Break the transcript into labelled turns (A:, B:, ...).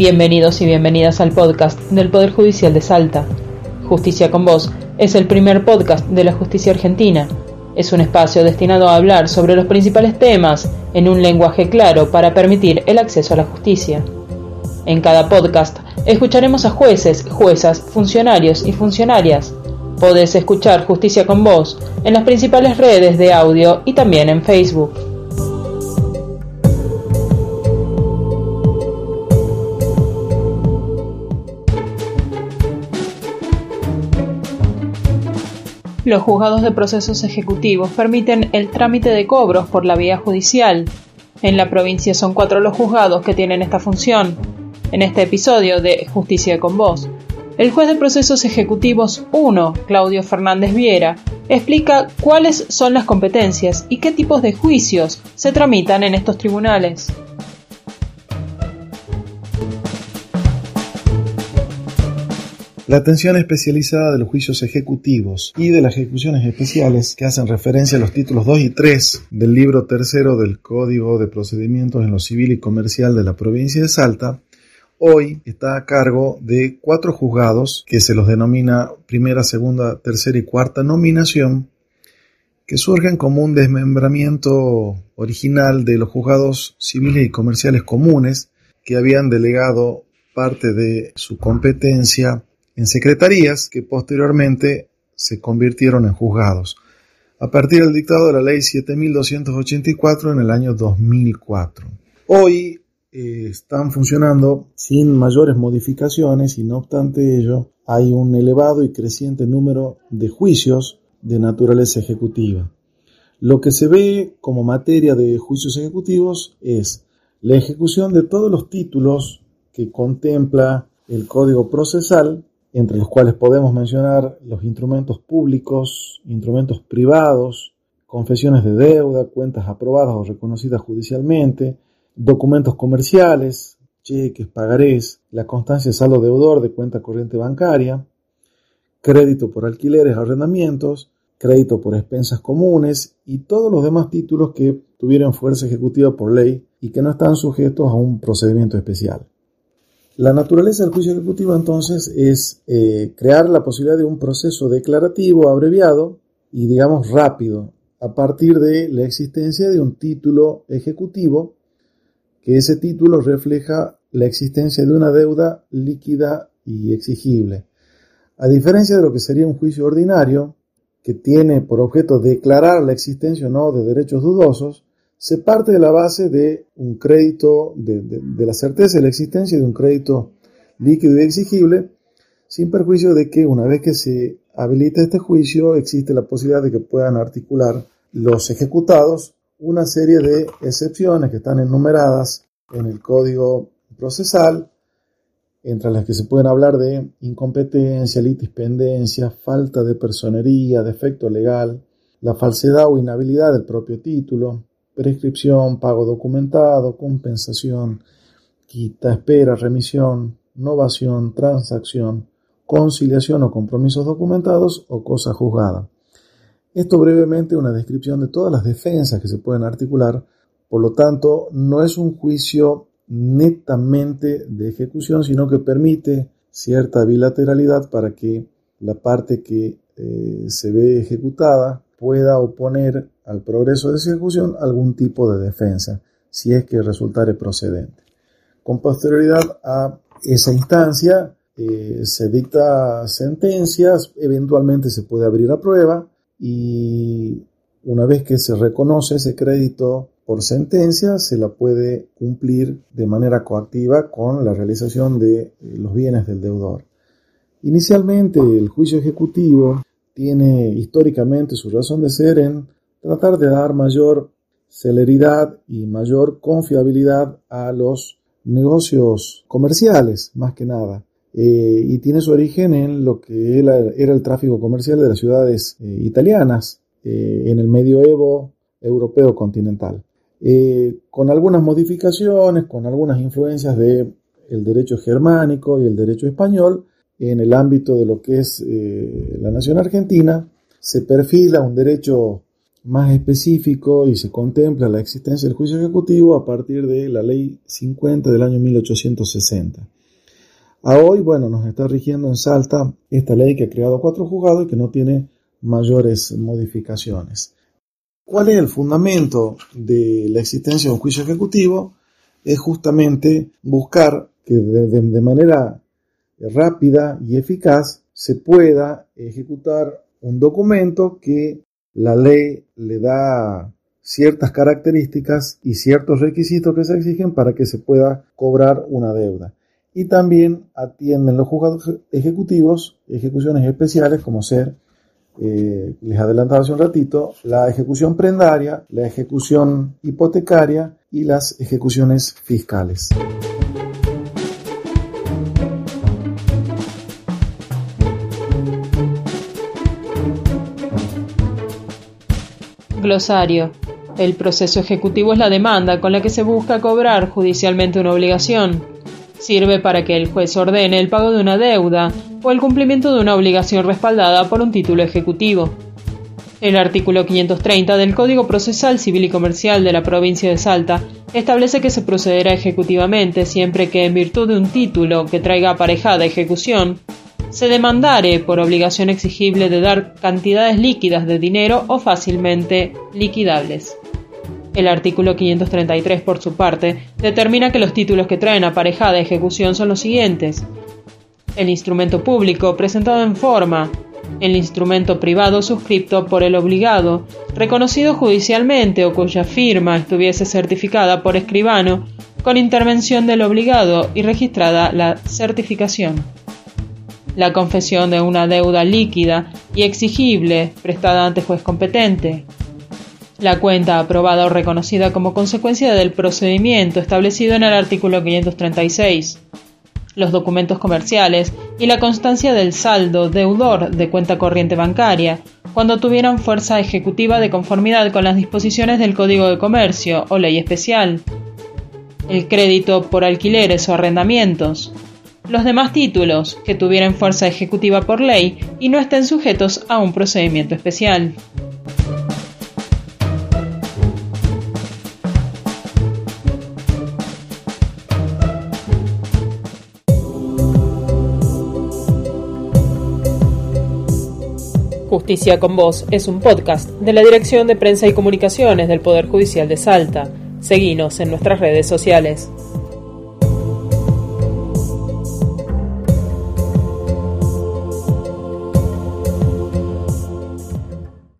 A: Bienvenidos y bienvenidas al podcast del Poder Judicial de Salta. Justicia con Vos es el primer podcast de la justicia argentina. Es un espacio destinado a hablar sobre los principales temas en un lenguaje claro para permitir el acceso a la justicia. En cada podcast escucharemos a jueces, juezas, funcionarios y funcionarias. Podés escuchar Justicia con Vos en las principales redes de audio y también en Facebook. Los juzgados de procesos ejecutivos permiten el trámite de cobros por la vía judicial. En la provincia son cuatro los juzgados que tienen esta función. En este episodio de Justicia con Vos, el juez de procesos ejecutivos 1, Claudio Fernández Viera, explica cuáles son las competencias y qué tipos de juicios se tramitan en estos tribunales.
B: La atención especializada de los juicios ejecutivos y de las ejecuciones especiales que hacen referencia a los títulos 2 y 3 del libro tercero del Código de Procedimientos en lo Civil y Comercial de la provincia de Salta, hoy está a cargo de cuatro juzgados que se los denomina primera, segunda, tercera y cuarta nominación, que surgen como un desmembramiento original de los juzgados civiles y comerciales comunes que habían delegado parte de su competencia en secretarías que posteriormente se convirtieron en juzgados, a partir del dictado de la ley 7284 en el año 2004. Hoy eh, están funcionando sin mayores modificaciones y no obstante ello hay un elevado y creciente número de juicios de naturaleza ejecutiva. Lo que se ve como materia de juicios ejecutivos es la ejecución de todos los títulos que contempla el Código Procesal entre los cuales podemos mencionar los instrumentos públicos, instrumentos privados, confesiones de deuda, cuentas aprobadas o reconocidas judicialmente, documentos comerciales, cheques, pagarés, la constancia de saldo deudor de cuenta corriente bancaria, crédito por alquileres, arrendamientos, crédito por expensas comunes y todos los demás títulos que tuvieron fuerza ejecutiva por ley y que no están sujetos a un procedimiento especial. La naturaleza del juicio ejecutivo entonces es eh, crear la posibilidad de un proceso declarativo abreviado y digamos rápido a partir de la existencia de un título ejecutivo que ese título refleja la existencia de una deuda líquida y exigible. A diferencia de lo que sería un juicio ordinario, que tiene por objeto declarar la existencia o no de derechos dudosos, se parte de la base de un crédito, de, la certeza de la existencia de un crédito líquido y exigible, sin perjuicio de que una vez que se habilita este juicio existe la posibilidad de que puedan articular los ejecutados una serie de excepciones que están enumeradas en el código procesal, entre las que se pueden hablar de incompetencia, litispendencia, falta de personería, defecto legal, la falsedad o inhabilidad del propio título, prescripción, pago documentado, compensación, quita, espera, remisión, novación, transacción, conciliación o compromisos documentados o cosa juzgada. Esto brevemente una descripción de todas las defensas que se pueden articular, por lo tanto no es un juicio netamente de ejecución, sino que permite cierta bilateralidad para que la parte que eh, se ve ejecutada pueda oponer al progreso de ejecución algún tipo de defensa, si es que resultare procedente. Con posterioridad a esa instancia, eh, se dicta sentencias, eventualmente se puede abrir a prueba y una vez que se reconoce ese crédito por sentencia, se la puede cumplir de manera coactiva con la realización de eh, los bienes del deudor. Inicialmente, el juicio ejecutivo tiene históricamente su razón de ser en tratar de dar mayor celeridad y mayor confiabilidad a los negocios comerciales, más que nada. Eh, y tiene su origen en lo que era, el tráfico comercial de las ciudades eh, italianas eh, en el medioevo europeo continental. con algunas modificaciones, con algunas influencias del el derecho germánico y el derecho español, en el ámbito de lo que es la nación argentina, se perfila un derecho más específico y se contempla la existencia del juicio ejecutivo a partir de la ley 50 del año 1860. A hoy, bueno, nos está rigiendo en Salta esta ley que ha creado cuatro juzgados y que no tiene mayores modificaciones. ¿Cuál es el fundamento de la existencia de un juicio ejecutivo? Es justamente buscar que de, manera rápida y eficaz se pueda ejecutar un documento que la ley le da ciertas características y ciertos requisitos que se exigen para que se pueda cobrar una deuda. Y también atienden los juzgados ejecutivos ejecuciones especiales como ser, eh, les adelantaba hace un ratito, la ejecución prendaria, la ejecución hipotecaria y las ejecuciones fiscales.
A: Glosario. El proceso ejecutivo es la demanda con la que se busca cobrar judicialmente una obligación. Sirve para que el juez ordene el pago de una deuda o el cumplimiento de una obligación respaldada por un título ejecutivo. El artículo 530 del Código Procesal Civil y Comercial de la provincia de Salta establece que se procederá ejecutivamente siempre que, en virtud de un título que traiga aparejada ejecución, se demandare por obligación exigible de dar cantidades líquidas de dinero o fácilmente liquidables. El artículo 533, por su parte, determina que los títulos que traen aparejada ejecución son los siguientes. El instrumento público presentado en forma, el instrumento privado suscripto por el obligado, reconocido judicialmente o cuya firma estuviese certificada por escribano, con intervención del obligado y registrada la certificación la confesión de una deuda líquida y exigible prestada ante juez competente, la cuenta aprobada o reconocida como consecuencia del procedimiento establecido en el artículo 536, los documentos comerciales y la constancia del saldo deudor de cuenta corriente bancaria, cuando tuvieran fuerza ejecutiva de conformidad con las disposiciones del Código de Comercio o ley especial, el crédito por alquileres o arrendamientos, los demás títulos que tuvieran fuerza ejecutiva por ley y no estén sujetos a un procedimiento especial. Justicia con Vos es un podcast de la Dirección de Prensa y Comunicaciones del Poder Judicial de Salta. Seguinos en nuestras redes sociales.